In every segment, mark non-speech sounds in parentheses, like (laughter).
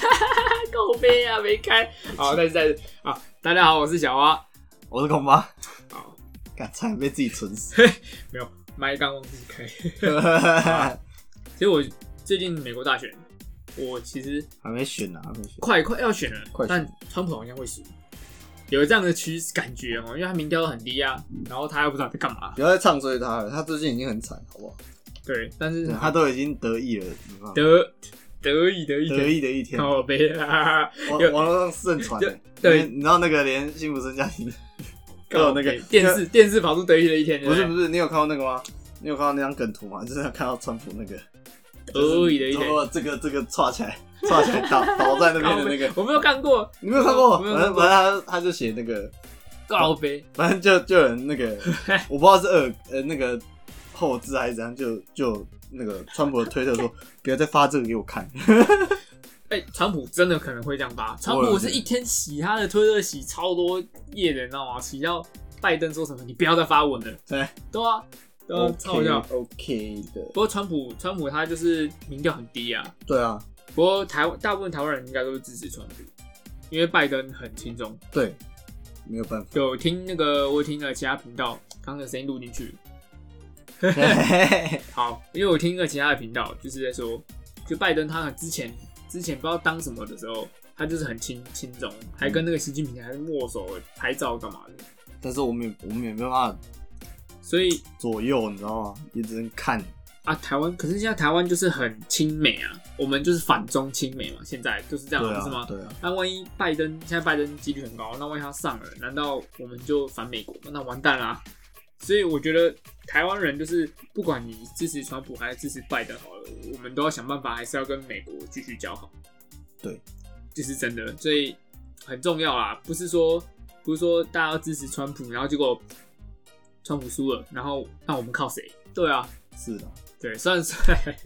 (laughs) 够悲啊，没开。好，再次再次好，大家好，我是小花。我是孔巴，好，敢差点被自己蠢死。没有麦刚忘记开。(laughs) 其实我最近美国大选，我其实还没选呢，还没选。快快要选了，快选但川普好像会输，有这样的趋势感觉哦，因为他民调都很低啊，然后他又不知道在干嘛。不要再唱衰他了，他最近已经很惨，好不好？对，但是他都已经得意了？得得意得意得意。的一天，靠杯啊！网网络上盛传。欸。对。你你知道那个连幸福生家庭都有那个电视电视跑出得意的一天，不是不是，你有看到那个吗？你有看到那张梗图吗？就是看到川普那个。得意的一天。哦，这个这个串起来，串起来倒 (laughs) 倒在那边的那个，我没有看过，你没有看过？反正反正他他就写那个，高杯，反正就就有人那个，(laughs) 我不知道是二呃那个后置还是怎样，就就那个川普的推特说，不要再发这个给我看。哎、川普真的可能会这样发。川普是一天洗他的推特洗超多页的，你知道吗？洗到拜登说什么，你不要再发文了。对对啊，对啊，超好笑。OK 的，不过川普，川普他就是民调很低啊。对啊，不过台湾大部分台湾人应该都是支持川普，因为拜登很轻松。对，没有办法。有听那个，我听了其他频道，刚刚的声音录进去。(laughs) 好，因为我听过其他的频道，就是在说，就拜登他之前之前不知道当什么的时候，他就是很轻轻松，还跟那个习近平还是握手拍照干嘛的，但是我们也我们也没有办法所以左右，你知道吗？也只能看。啊，台湾可是现在台湾就是很亲美啊，我们就是反中亲美嘛，现在就是这样，对不是吗啊，？对啊，那万一拜登现在拜登几率很高，那万一他上了，难道我们就反美国吗？那完蛋啦！所以我觉得台湾人就是不管你支持川普还是支持拜登好了，我们都要想办法，还是要跟美国继续交好。对，这是真的，所以很重要啦。不是说不是说大家要支持川普，然后结果川普输了，然后那我们靠谁？对啊，是的，对，虽然虽然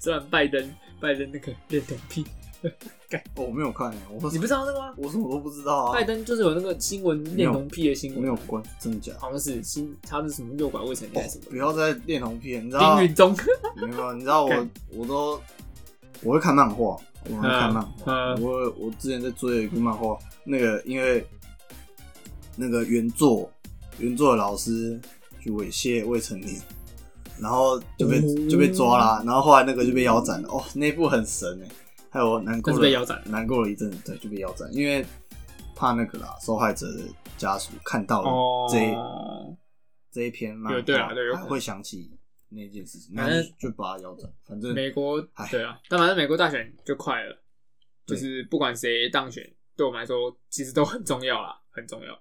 虽然拜登拜登那个恋童癖，哦 (laughs) 我没有看欸，我你不知道那个吗？我什么都不知道啊拜，登就是有那个新闻恋童癖的新闻，没有关，真的假的？好像是新他是什么诱拐未成年哦还是什么不要再恋童癖，你知道丁？允中，(laughs) 没有，你知道我我都我会看漫画，我会看漫画。嗯我我之前在追一个漫画，那个因为那个原作原作的老师去猥亵未成年，然后就被、哦就被抓啦，然后后来那个就被腰斩了。哦，那一部很神哎，还有难过被腰斩难过了一阵子，对，就被腰斩，因为怕那个啦，受害者的家属看到了这一、哦，这一篇漫画，对啊对会想起那件事情，反正就就把他腰斩。反正美国对啊，但反正美国大选就快了，就是不管谁当选，对我们来说其实都很重要啦，很重要。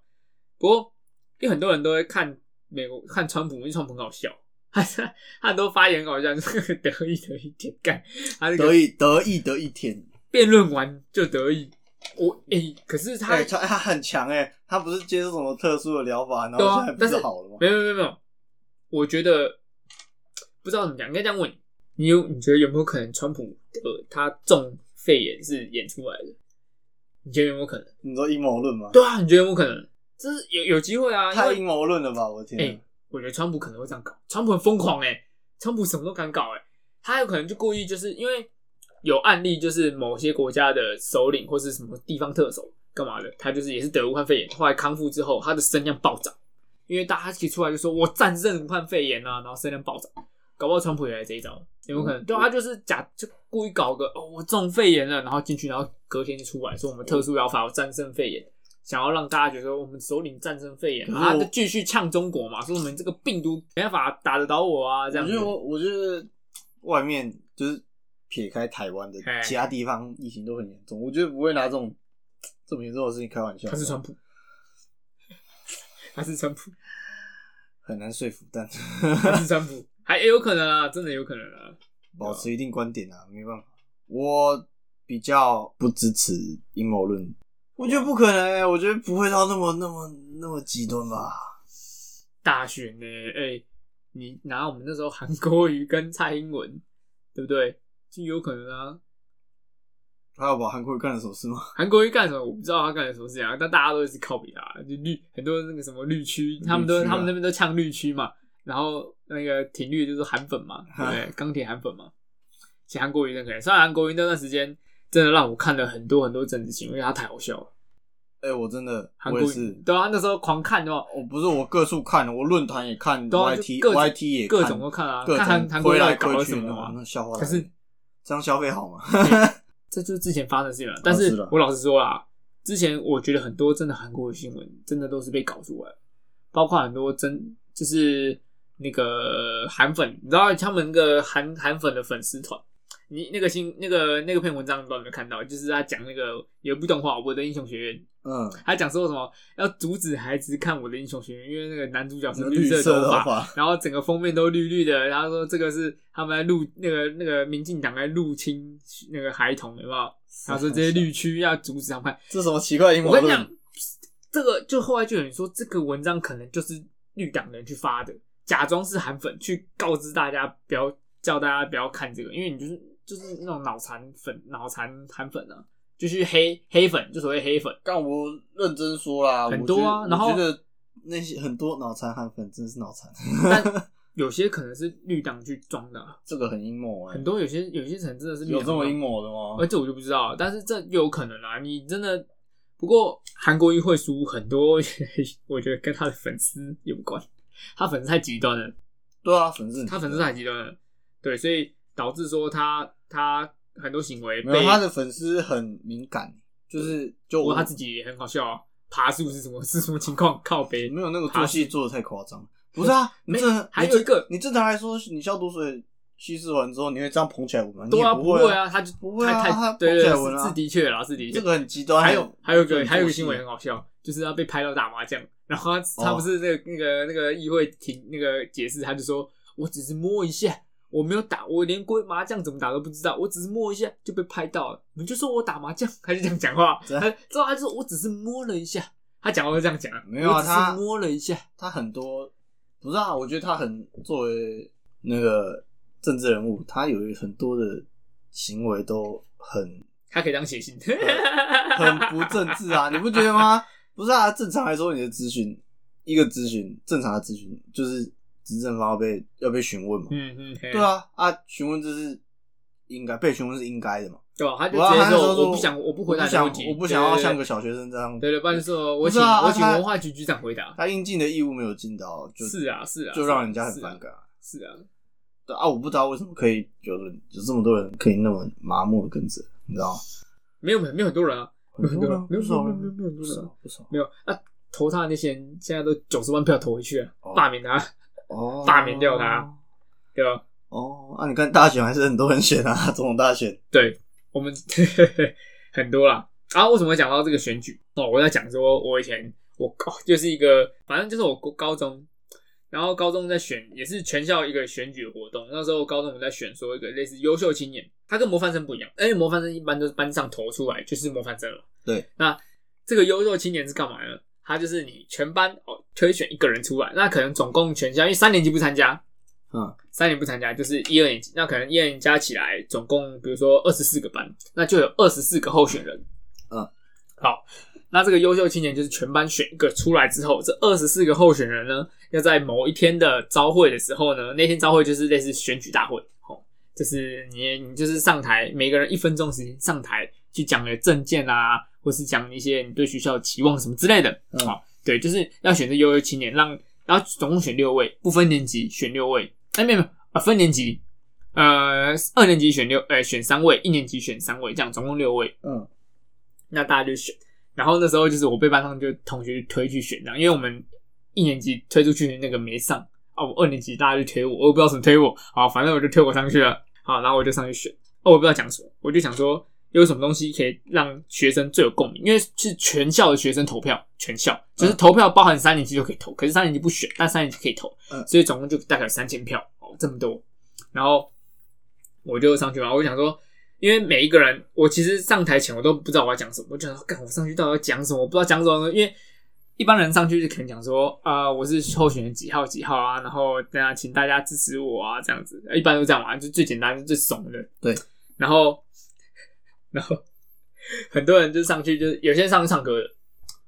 不过因为很多人都会看美国看川普，因为川普很好笑，他他很多发言很好像，就是 (laughs) 得意得一点干，他那个得意得意得一天。辩论完就得意。我诶、可是他、哎、他他很强哎、他不是接受什么特殊的疗法，然对啊后现在不但是是好了吗？没有没有没有，我觉得不知道怎么讲，应该这样问你，你有你觉得有没有可能川普呃他中肺炎是演出来的？你觉得有没有可能？你说阴谋论吗？对啊，你觉得有没有可能？这是有有机会啊，因为太阴谋论了吧！我的天、哎、我觉得川普可能会这样搞，川普很疯狂哎、川普什么都敢搞哎、他有可能就故意就是因为有案例，就是某些国家的首领或是什么地方特首干嘛的，他就是也是得武汉肺炎，后来康复之后，他的声量暴涨，因为大家提出来就说我战胜武汉肺炎啊，然后声量暴涨，搞不好川普也来这一招，有没有可能？对啊，他就是假就故意搞个哦，我中肺炎了，然后进去，然后隔天就出来说我们特殊疗法我战胜肺炎。想要让大家觉得我们首领战胜肺炎，然后就继续呛中国嘛，说我们这个病毒没办法打得倒我啊，这样子我觉得。我我觉得外面就是撇开台湾的哎其他地方疫情都很严重，我觉得不会拿这种 (tsk) 这么严重的事情开玩笑。他是川普，他是川普，很难说服，但他是川普，(laughs) 还也有可能啊，真的有可能啊。保持一定观点啊，没办法。我比较不支持阴谋论，我觉得不可能、欸，我觉得不会到那么那么那么极端吧。大选呢、哎、你拿我们那时候韩国瑜跟蔡英文，对不对？就有可能啊。他要把韩国瑜干了什么事吗？(laughs) 韩国瑜干什么？我不知道他干了什么事情啊，但大家都一直靠比他，就绿很多那个什么绿区，他们都、啊他们那边都呛绿区嘛，然后那个挺绿就是韩粉嘛，对不对？(laughs) 钢铁韩粉嘛。其实韩国瑜真可怜，虽然韩国瑜那段时间真的让我看了很多很多政治新闻，因为他太好笑了。哎、我真的韩也是，对啊，那时候狂看的话，我不是我各处看，我论坛也看对啊就，YT YT 也看各种都看啊，各看韩国来推去搞了什么啊？那笑话。可是这样消费好吗？(laughs) 这就是之前发生的事情了。但是我老实说啦，之前我觉得很多真的韩国的新闻真的都是被搞出来，包括很多真就是那个韩粉，你知道他们那个韩韩粉的粉丝团。你那个新那个那个篇文章，不知道有没有看到？就是他讲那个有一部动画《我的英雄学院》，嗯，他讲说什么要阻止孩子看《我的英雄学院》，因为那个男主角是绿色色头头发，然后整个封面都绿绿的，然后说这个是他们在入那个那个民进党在入侵那个孩童，有没有？他说这些绿区要阻止他们看。这什么奇怪阴谋我跟你讲？，这个就后来就有人说，这个文章可能就是绿党人去发的，假装是韩粉去告知大家不要叫大家不要看这个，因为你就是就是那种脑残粉、脑残韩粉啊，就去黑黑粉，就所谓黑粉。但我认真说啦，很多啊然后我觉得那些很多脑残韩粉真的是脑残，但 (laughs) 有些可能是绿党去装的啊、这个很阴谋哎很，多有些有些人真的是有这么阴谋的吗？而？这我就不知道了，但是这又有可能啊。你真的，不过韩国瑜会输很多，(laughs) 我觉得跟他的粉丝有关，他粉丝太极端了，对啊，粉丝他粉丝太极端了，对，所以导致说他他很多行为没有他的粉丝很敏感，就是就他自己也很好笑啊，爬树是什么是什么情况？靠背没有那个爬做戏做的太夸张。不是啊，你没这还有一个你正常来说，你消毒水稀释完之后，你会这样捧起来闻吗？对啊，不会啊，他就不会啊太他太对对捧起来闻啊是是的确啦，是的确，这个很极端。还有还有个还有个做戏新闻很好笑，就是他被拍到打麻将，然后他不是那个那个那个议会庭那个解释，他就说我只是摸一下，我没有打，我连规麻将怎么打都不知道，我只是摸一下就被拍到了，你们就说我打麻将，他就这样讲话，他之后他就说我只是摸了一下，他讲话就这样讲，没有啊他摸了一下，他很多不是啊，我觉得他很作为那个政治人物，他有很多的行为都很他可以当写信，(laughs) 很不政治啊，你不觉得吗？不是啊，正常来说，你的咨询一个咨询正常的咨询就是执政方要被要被询问嘛，嗯嗯，对对，啊啊，询问这是应该被询问是应该的嘛，对吧？他就直接说他那时候说我不想我不回答我不想你的问题，我不想要像个小学生这样，对对，不然就说我请我请文化局局长回答，他应尽的义务没有尽到，就是啊是啊，就让人家很反感啊。是啊，对啊，我不知道为什么可以有人有这么多人可以那么麻木的跟着，你知道吗？没有没有没有很多人啊，没有很多人，没有不少人没有没有没有很不多人不少没有啊，投他的那些人现在都九十万票投回去了，哦罢免他，哦，罢免掉他对吧？哦，啊，你看大选还是很多人选啊，总统大选。对我们 (laughs) 很多啦。啊，为什么会讲到这个选举？哦，我在讲说，我以前我高就是一个，反正就是我高中，然后高中在选，也是全校一个选举活动。那时候高中我们在选说一个类似优秀青年，他跟模范生不一样，因为模范生一般都是班上投出来就是模范生了。对，那这个优秀青年是干嘛呢？他就是你全班哦推选一个人出来，那可能总共全校因为三年级不参加，嗯，三年不参加就是一二年级，那可能一二年级加起来总共比如说二十四个班，那就有二十四个候选人。嗯，好，那这个优秀青年就是全班选一个出来之后，这二十四个候选人呢，要在某一天的招会的时候呢，那天招会就是类似选举大会，哦，就是你你就是上台，每个人一分钟时间上台去讲你的政见啊，或是讲一些你对学校的期望什么之类的，嗯。好、对，就是要选择优秀青年，让然后总共选六位，不分年级选六位，哎没有没有啊分年级，呃二年级选六，呃选三位，一年级选三位，这样总共六位，嗯，那大家就选。然后那时候就是我被班上就同学推去选这样，因为我们一年级推出去那个没上啊，我二年级大家就推我，我也不知道怎么推我，好，反正我就推我上去了，好，然后我就上去选，哦，我不知道讲什么，我就想说有什么东西可以让学生最有共鸣，因为是全校的学生投票，全校就是投票包含三年级就可以投，可是三年级不选，但三年级可以投，嗯所以总共就大概三千票哦，这么多，然后我就上去嘛，我就想说。因为每一个人，我其实上台前我都不知道我要讲什么，我就想说，干我上去到底要讲什么？我不知道讲什么，因为一般人上去就可能讲说，啊、我是候选人几号几号啊，然后大家请大家支持我啊，这样子，一般都这样嘛，就最简单、最怂的。对，然后，然后很多人就上去，就是有些人上去唱歌的，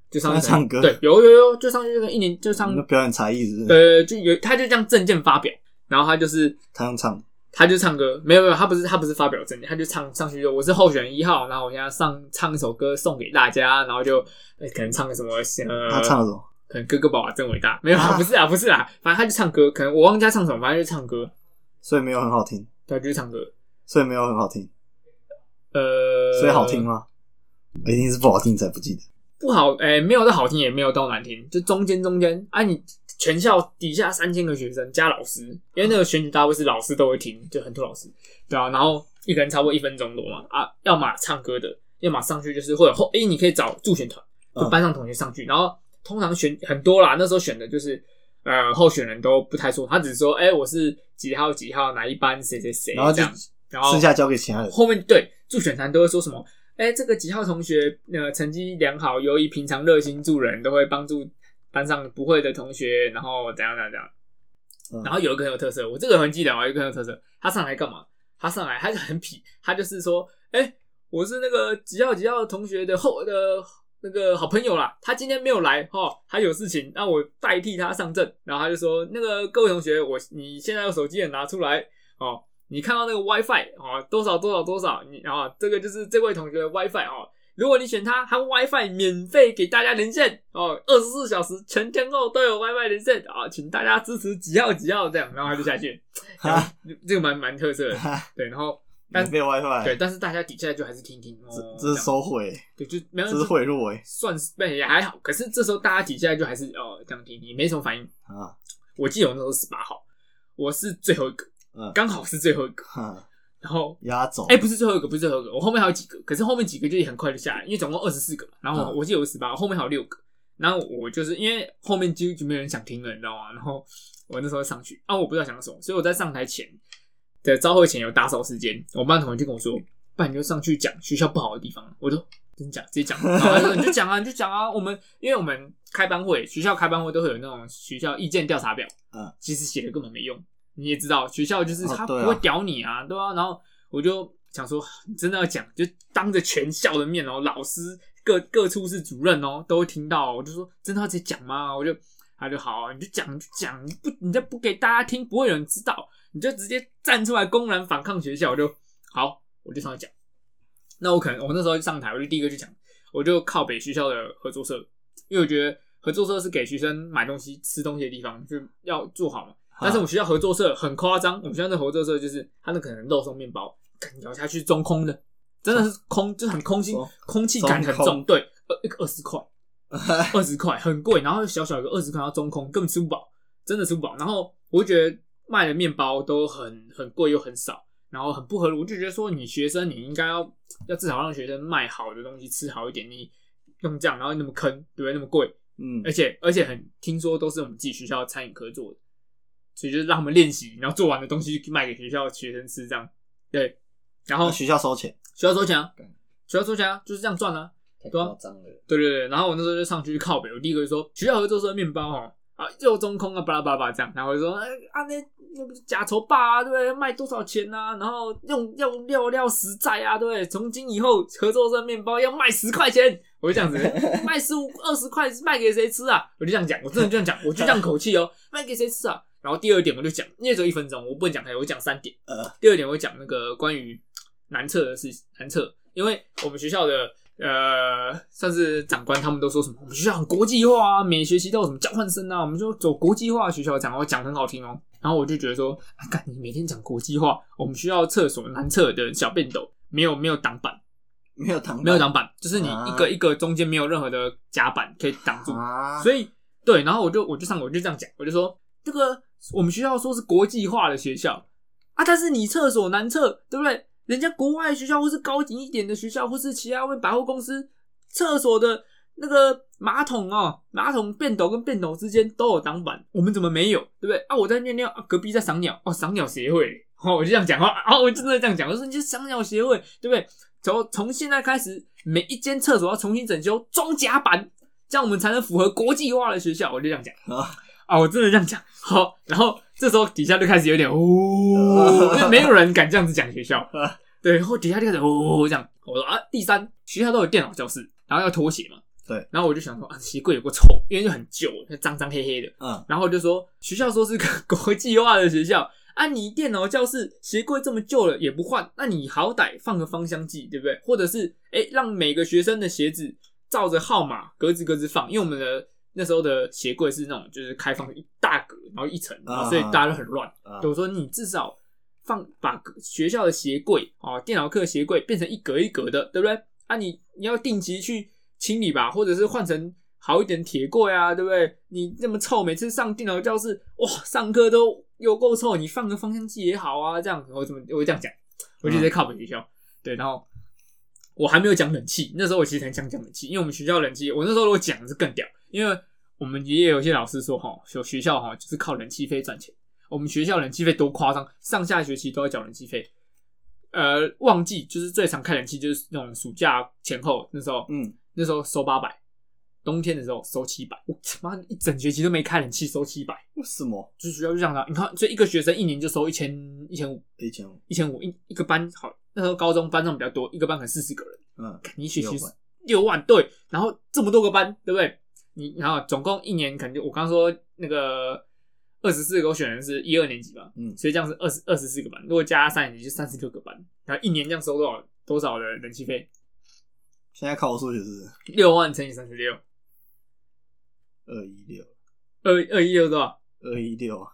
就上去唱歌对，有有有，就上去就跟一年就上表演才艺是不是？呃，就有他就这样证件发表，然后他就是他用唱，他就唱歌，没有没有，他不是他不是发表证件，他就唱上去就我是候选人一号，然后我现在上唱一首歌送给大家，然后就、呃可能唱个什么呃，他唱了什么？可能哥哥爸爸真伟大，没有啊，啊不是啊，不是啊，反正他就唱歌，可能我忘记他唱什么，反正就唱歌，所以没有很好听，对，就是唱歌，所以没有很好听，呃，所以好听吗？一定是不好听才不记得。不好，哎、没有到好听，也没有到难听，就中间中间啊。你全校底下三千个学生加老师，因为那个选举大会是老师都会听，就很多老师，对啊。然后一个人差不多一分钟多嘛啊，要么唱歌的，要么上去就是会有后，哎、你可以找助选团，就嗯班上同学上去，然后通常选很多啦，那时候选的就是呃候选人都不太说，他只是说，哎、我是几号几号哪一班谁谁谁，然后就这样，然后剩下交给其他人。后面对助选团都会说什么？哎、这个几号同学呃成绩良好，由于平常热心助人，都会帮助班上不会的同学，然后怎样怎样怎样。嗯然后有一个很有特色，我这个很记得啊，有一个很有特色。他上来干嘛？他上来他就很痞，他就是说，哎、我是那个几号几号同学的后的那个好朋友啦，他今天没有来哈、哦，他有事情，那我代替他上阵。然后他就说，那个各位同学，我你现在用手机也拿出来哦，你看到那个 WiFi 哦，多少多少多少，你啊、哦，这个就是这位同学的 WiFi 哦。如果你选他，他 WiFi 免费给大家连线哦，二十四小时全天候都有 WiFi 连线啊、请大家支持几号几号这样，然后他就下去，这个蛮蛮特色的，对，然后但没有 WiFi，对，但是大家底下就还是听听哦，这这是收回，对，就没有这是贿赂哎算是对也还好，可是这时候大家底下就还是哦这样听听，没什么反应。啊！我记得我那时候十八号，我是最后一个，嗯，刚好是最后一个，哈然后压轴。哎、不是最后一个，不是最后一个，我后面还有几个，可是后面几个就很快就下来，因为总共二十四个嘛，然后嗯。我记得有十八，后面还有六个，然后我就是因为后面就就没有人想听了，你知道吗？然后我那时候上去，啊，我不知道讲什么，所以我在上台前的招会前有打扫时间，我班同学就跟我说，不然你就上去讲学校不好的地方，我就真讲直接讲，然后他说你就讲啊，你就讲啊，(laughs) 我们因为我们开班会，学校开班会都会有那种学校意见调查表，嗯，其实写的根本没用，你也知道，学校就是他不会屌你啊，对啊，然后我就想说，你真的要讲，就当着全校的面哦，老师各各处室主任哦都会听到哦，我就说真的要直接讲吗？我就他就好啊，你就讲就讲，你不你再不给大家听，不会有人知道，你就直接站出来公然反抗学校，我就好，我就上来讲。那我可能我那时候上台，我就第一个就讲，我就靠北学校的合作社，因为我觉得合作社是给学生买东西、吃东西的地方，就要做好嘛。但是我们学校合作社很夸张，我们学校的合作社就是它那可能肉松面包，干咬下去中空的，真的是空，就是很空心，空气感很重。对，呃，一个二十块，(laughs) 二十块很贵，然后小小一个二十块要中空，根本吃不饱，真的吃不饱。然后我就觉得卖的面包都很很贵又很少，然后很不合理。我就觉得说，你学生你应该要要至少让学生卖好的东西吃好一点，你用这样然后那么坑，对不对？那么贵，嗯而，且而且很听说都是我们自己学校餐饮科做的，所以就是让他们练习，然后做完的东西卖给学校学生吃，这样对。然后那学校收钱，学校收钱啊对，学校收钱啊，就是这样赚啊。太对啊张了。对对对，然后我那时候就上去靠北，我第一个就说学校合作社的面包哦，啊又中空啊，巴拉巴拉巴拉这样，然后我就说哎啊那那不是假筹霸啊，对不对？卖多少钱啊？然后用用料料实在啊，对不对？从今以后合作社面包要卖十块钱，我就这样子 (laughs) 卖十五二十块卖给谁吃啊？我就这样讲，我真的就这样讲，我就这样口气哦，卖给谁吃啊？然后第二点我就讲，因为只有一分钟，我不能讲太多，我讲三点。呃，第二点我讲那个关于男厕的事情，男厕，因为我们学校的呃，算是长官他们都说什么，我们学校很国际化啊，每学期都有什么交换生啊，我们就走国际化学校讲，我讲很好听哦。然后我就觉得说，啊，干你每天讲国际化，我们学校厕所男厕的小便斗没有没有挡板，没有挡，没有挡板，就是你啊一个一个中间没有任何的夹板可以挡住，啊，所以对，然后我就我就上我就这样讲，我就说这个我们学校说是国际化的学校啊，但是你厕所男厕对不对？人家国外学校或是高级一点的学校，或是其他百货公司厕所的那个马桶哦，马桶便斗跟便斗之间都有挡板，我们怎么没有？对不对？啊，我在尿尿，啊、隔壁在赏鸟，哦，赏鸟协会，哦，我就这样讲话，(laughs) 啊，我真的这样讲，我说你是赏鸟协会，对不对？从从现在开始，每一间厕所要重新整修，装甲板，这样我们才能符合国际化的学校。我就这样讲啊啊啊，我真的这样讲。好，然后这时候底下就开始有点哦，(laughs) 因为没有人敢这样子讲学校。对，然后底下就开始哦这样。我说啊，第三，学校都有电脑教室，然后要拖鞋嘛。对，然后我就想说啊，鞋柜有个臭，因为就很旧，脏脏黑黑的。嗯，然后就说学校说是个 (laughs) 国际化的学校啊，你电脑教室鞋柜这么旧了也不换，那你好歹放个芳香剂，对不对？或者是哎，让每个学生的鞋子照着号码格子格子放，因为我们的那时候的鞋柜是那种就是开放一大格，然后一层，啊所以大家都很乱。啊我说你至少放把学校的鞋柜啊，电脑课鞋柜变成一格一格的，对不对？啊你，你要定期去清理吧，或者是换成好一点铁柜啊，对不对？你那么臭，每次上电脑教室，哇，上课都有够臭，你放个芳香剂也好啊，这样我怎么我会这样讲？我就在靠北学校，对，然后我还没有讲冷气，那时候我其实很想讲冷气，因为我们学校冷气，我那时候如果讲的是更屌，因为我们也有一些老师说哈，有学校哈就是靠人气费赚钱。我们学校人气费多夸张，上下学期都要缴人气费。呃，旺季就是最常开冷气，就是那种暑假前后那时候，嗯，那时候收八百，冬天的时候收七百，我他妈一整学期都没开冷气，收七百，为什么就是学校就这样的。你看，所以一个学生一年就收一千一千五，一千五？一千五一一个班好，那时候高中班上比较多，一个班可能四十个人，嗯，你一学期六万对，然后这么多个班，对不对？你然后总共一年可能就我刚刚说那个二十四个，我选的是一二年级吧，嗯所以这样是二十二十四个班，如果加三年级就三十六个班，然后一年这样收多少多少的人气费？现在考我数学是六万乘以三十六，二一六，二二一六多少？二一六，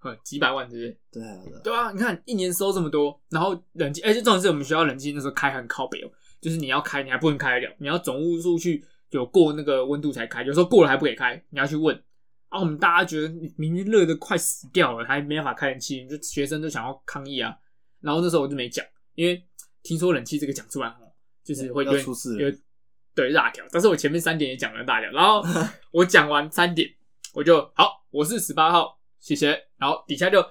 呃，几百万，对不对？对啊，对啊，对啊，你看一年收这么多，然后冷气，而且重点是我们学校冷气那时候开很靠北哦，就是你要开你还不能开得了，你要总务处去有过那个温度才开，有时候过了还不给开，你要去问。啊，我们大家觉得你明明热的快死掉了，还没办法开冷气，就学生都想要抗议啊。然后那时候我就没讲，因为听说冷气这个讲出来哦，就是会有点要出事有对辣条。但是我前面三点也讲了辣条，然后 (laughs) 我讲完三点，我就好，我是十八号，谢谢。然后底下就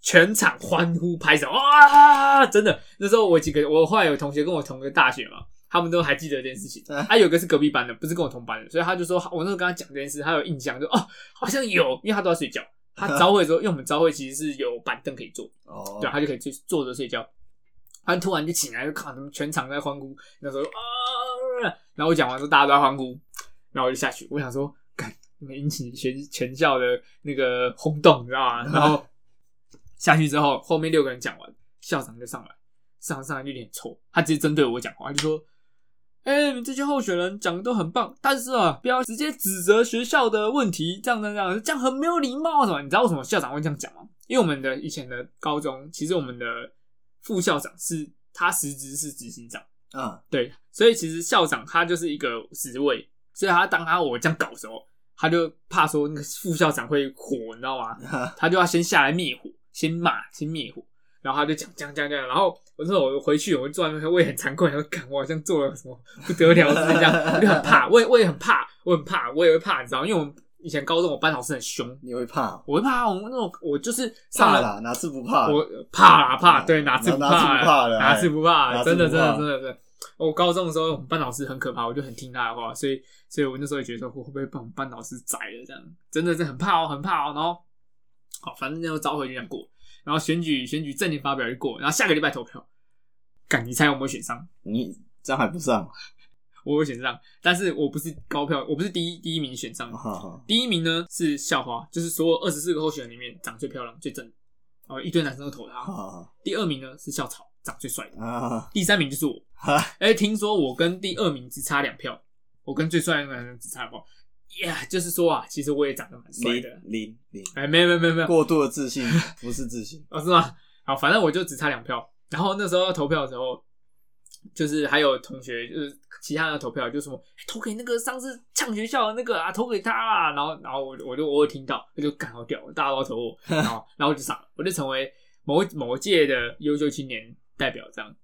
全场欢呼拍手，哇！真的，那时候我几个，我后来有同学跟我同个大学嘛，他们都还记得这件事情。啊还、有个是隔壁班的，不是跟我同班的，所以他就说，我那时候跟他讲这件事，他有印象，就哦，好像有，因为他都在睡觉。他早会的时候，因为我们早会其实是有板凳可以坐，哦，对，他就可以坐坐着睡觉。他突然就醒来，就看他们全场在欢呼，那时候啊，然后我讲完之后，大家都在欢呼，然后我就下去，我想说，干，引起全全校的那个轰动，你知道吗？然后下去之后，后面六个人讲完，校长就上来，上上来就有点臭，他直接针对我讲话，他就说。哎、你们这些候选人讲的都很棒，但是啊，不要直接指责学校的问题，这样这样这样，这样很没有礼貌什么？你知道为什么校长会这样讲吗？因为我们的以前的高中，其实我们的副校长是他实职是执行长，嗯，对，所以其实校长他就是一个职位，所以他当他我这样搞的时候，他就怕说那个副校长会火，你知道吗？(laughs) 他就要先下来灭火，先骂，先灭火，然后他就讲讲讲讲，然后我那时候我回去，我就坐在那边，我也很惭愧，然后看我好像做了什么不得了的事这样，我就很怕，我 (laughs) 也我也很怕，我很怕，我也会怕，你知道，因为我们以前高中我班老师很凶，你会怕？我会怕，我那种我就是上了怕啦，哪次不怕？我怕啦怕，对，哪次不哪哪次不怕了哪次不怕？真的真的不怕真的真的。我高中的时候，我们班老师很可怕，我就很听他的话，所以所以我那时候也觉得说，我会不会被我们班老师宰了？这样真的是很怕哦，很怕哦。然后好，反正那时候召回就这样过，然后选举选举正点发表就过，然后下个礼拜投票。敢你猜我有没有选上？你这样还不上？我有选上，但是我不是高票，我不是第一第一名选上第一名呢是校花，就是所有二十四个候选人里面长最漂亮、最正的，然后一堆男生都投她。哈第二名呢是校草，长最帅的。啊，第三名就是我。听说我跟第二名只差两票，我跟最帅的那个男生只差两票。呀、就是说啊，其实我也长得蛮帅的。零零，哎、没有没有没有没有，过度的自信不是自信。(laughs) 哦是吗？好，反正我就只差两票。然后那时候要投票的时候，就是还有同学，就是其他人投票，就什么、哎投给那个上次呛学校的那个啊，投给他啦。然后然后我我就我有听到，我就干好屌，大家都要投我，然后然后我就上了，我就成为某某届的优秀青年代表这样。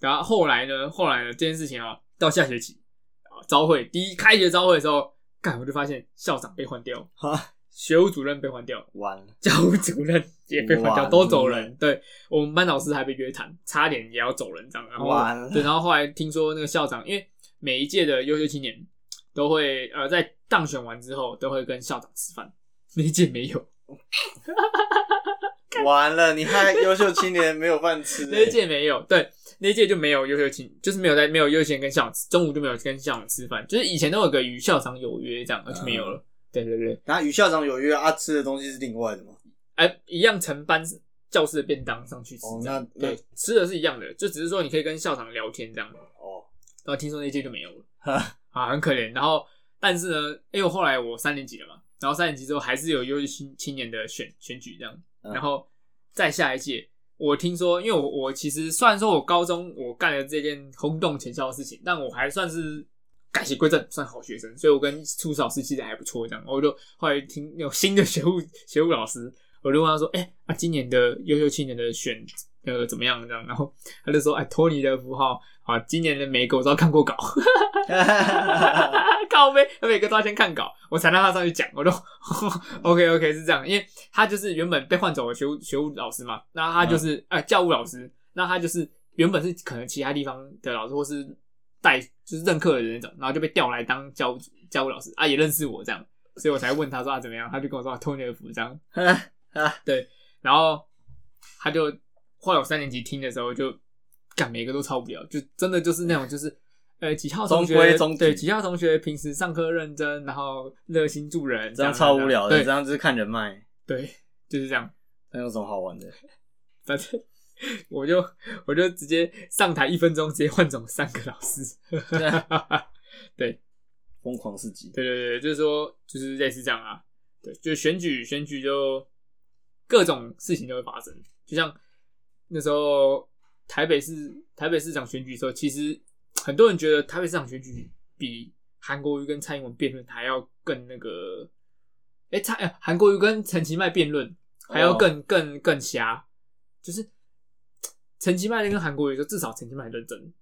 然后后来呢，后来呢这件事情啊，到下学期啊招会第一开学招会的时候，干我就发现校长被换掉，哈，学务主任被换掉，完了，教务主任也被换掉，哇都走人。对我们班老师还被约谈，差点也要走人这样。然后完了对，然后后来听说那个校长，因为每一届的优秀青年都会呃在当选完之后都会跟校长吃饭，那一届没有，(laughs) 完了，你害优秀青年没有饭吃那一届没有，对，那一届就没有优秀青，就是没有在没有优先跟校长吃，中午就没有跟校长吃饭，就是以前都有个与校长有约这样，而且没有了。对对对，然后与校长有约啊，吃的东西是另外的嘛？哎、一样成班教室的便当上去吃哦，那对，吃的是一样的，就只是说你可以跟校长聊天这样。哦，然后听说那届就没有了 (laughs) 哈啊，很可怜。然后但是呢，因为后来我三年级了嘛，然后三年级之后还是有优秀青青年的选选举这样，嗯然后再下一届。我听说，因为我我其实虽然说我高中我干了这件轰动全校的事情，但我还算是改邪归正，算好学生，所以我跟初老师其实还不错。这样，我就后来听有新的学务学务老师，我就问他说：“哎、啊，今年的优秀青年的选呃怎么样？”这样，然后他就说：“哎，托尼的符号啊，今年的每一个我都要看过稿，(laughs) 靠背，他每个都要先看稿，我才让他上去讲。我就 (laughs) OK OK 是这样，因为他就是原本被换走的学务学务老师嘛，那他就是哎、教务老师，那他就是原本是可能其他地方的老师或是带就是任课的那种，然后就被调来当教务教务老师啊，也认识我这样，所以我才问他说啊怎么样，他就跟我说托尼的符这样，(laughs) 然后他就后来我三年级听的时候就，干每个都抄不了，就真的就是那种就是。呃，几号同学中规中矩对几号同学平时上课认真，然后热心助人，这样超无聊的，对这样就是看人脉，对，就是这样。那有什么好玩的？反正 (laughs) 我就我就直接上台一分钟，直接换走三个老师。(laughs) 对疯狂四级，对对对，就是说就是类似这样啊。对，就选举选举就各种事情都会发生，就像那时候台北市台北市长选举的时候，其实很多人觉得台北市长选举比韩国瑜跟蔡英文辩论还要更那个，哎、蔡呃韩国瑜跟陈其迈辩论还要更、更更瞎，就是陈其迈跟韩国瑜说，至少陈其迈认真，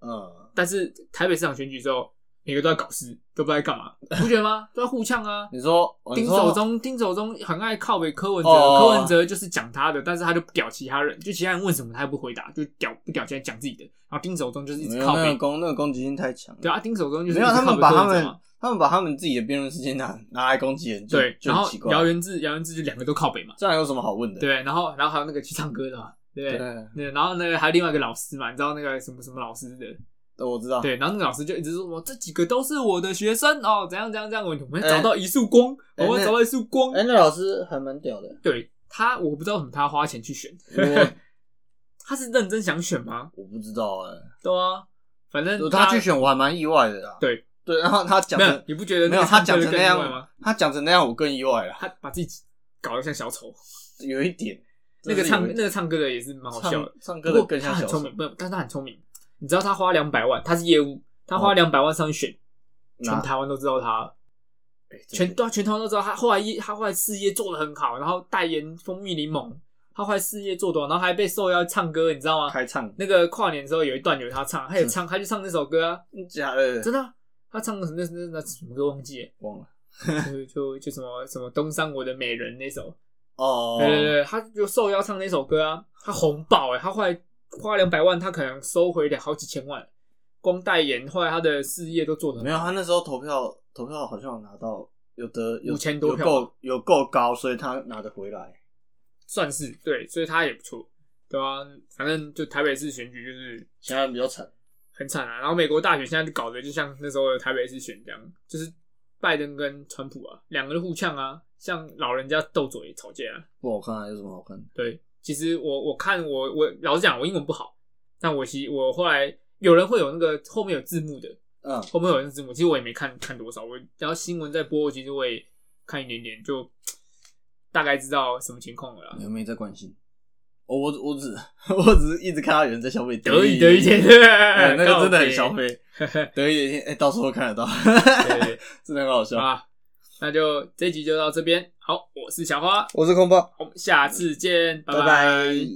嗯，但是台北市长选举之后，每个都在搞事，都不知道在干嘛，你 (laughs) 不觉得吗？都在互呛啊。你说哦丁守中，丁守中很爱靠北柯文哲，哦柯文哲就是讲他的，但是他就不屌其他人，就其他人问什么他也不回答，就屌不屌，现在讲自己的。然后丁守中就是一直靠北没有那个，攻那个攻击性太强，对啊，丁守中就是没有他一直靠北们把他们他们把他们自己的辩论时间拿拿来攻击人，就对，然后就很奇怪，姚元志姚元志就两个都靠北嘛，这还有什么好问的？对，然后然后还有那个去唱歌的嘛，对对对？然后那个还有另外一个老师嘛，你知道那个什么什么老师的，对，我知道，对，然后那个老师就一直说，我这几个都是我的学生哦，怎样怎样怎样，我们找到一束光，我们找到一束光。哎，那老师还蛮屌的，对他，我不知道为什么他要花钱去选，我 (laughs) 他是认真想选吗？我不知道哎，对啊，反正他去选我还蛮意外的啦，对对，然后他讲你不觉得没有他讲成那更意外吗？，他讲成那样我更意外了，他把自己搞得像小丑，有一点，那个唱那个唱歌的也是蛮好笑的唱，歌的更像小丑不，但是他很聪明。你知道他花两百万，他是业务，他花哦。两百万上去选，那全台湾都知道他全对啊，全台湾都知道他后来业，他后来事业做的很好，然后代言蜂蜜柠檬，他后来事业做多好，然后还被受邀唱歌，你知道吗？开唱，那个跨年的时候有一段有他唱，他也唱，他就唱那首歌啊，假的，真的啊、他唱的那那那什么歌忘记了，忘了。就就就什么什么东山我的美人那首，哦，对对对，他就受邀唱那首歌啊，他红爆哎、他后来花两百万，他可能收回了好几千万，光代言，后来他的事业都做得很没有，他那时候投票投票好像有拿到有得有5000多票够有够高，所以他拿得回来。算是对，所以他也不错，对啊，反正就台北市选举就是现在比较惨，很惨啊。然后美国大选现在就搞得就像那时候的台北市选这样，就是拜登跟川普啊，两个人互呛啊，像老人家斗嘴吵架、啊。不好看啊，有什么好看的？对，其实我我看我我老实讲，我英文不好，但我其实我后来有人会有那个后面有字幕的，嗯，后面有人字幕，其实我也没看看多少，我然后新闻在播，其实我也看一点点，就 (tsk) 大概知道什么情况了啦。有没有在关心？我我我只 (laughs) 我只是一直看到有人在消费得意得得一天，(laughs) 哎那个真的很消告费，(laughs) 别。得意的一天，哎，到时候看得到，对对真的很好笑。啊，那就这集就到这边。好，我是小花，我是空包，我们下次见，拜拜。拜。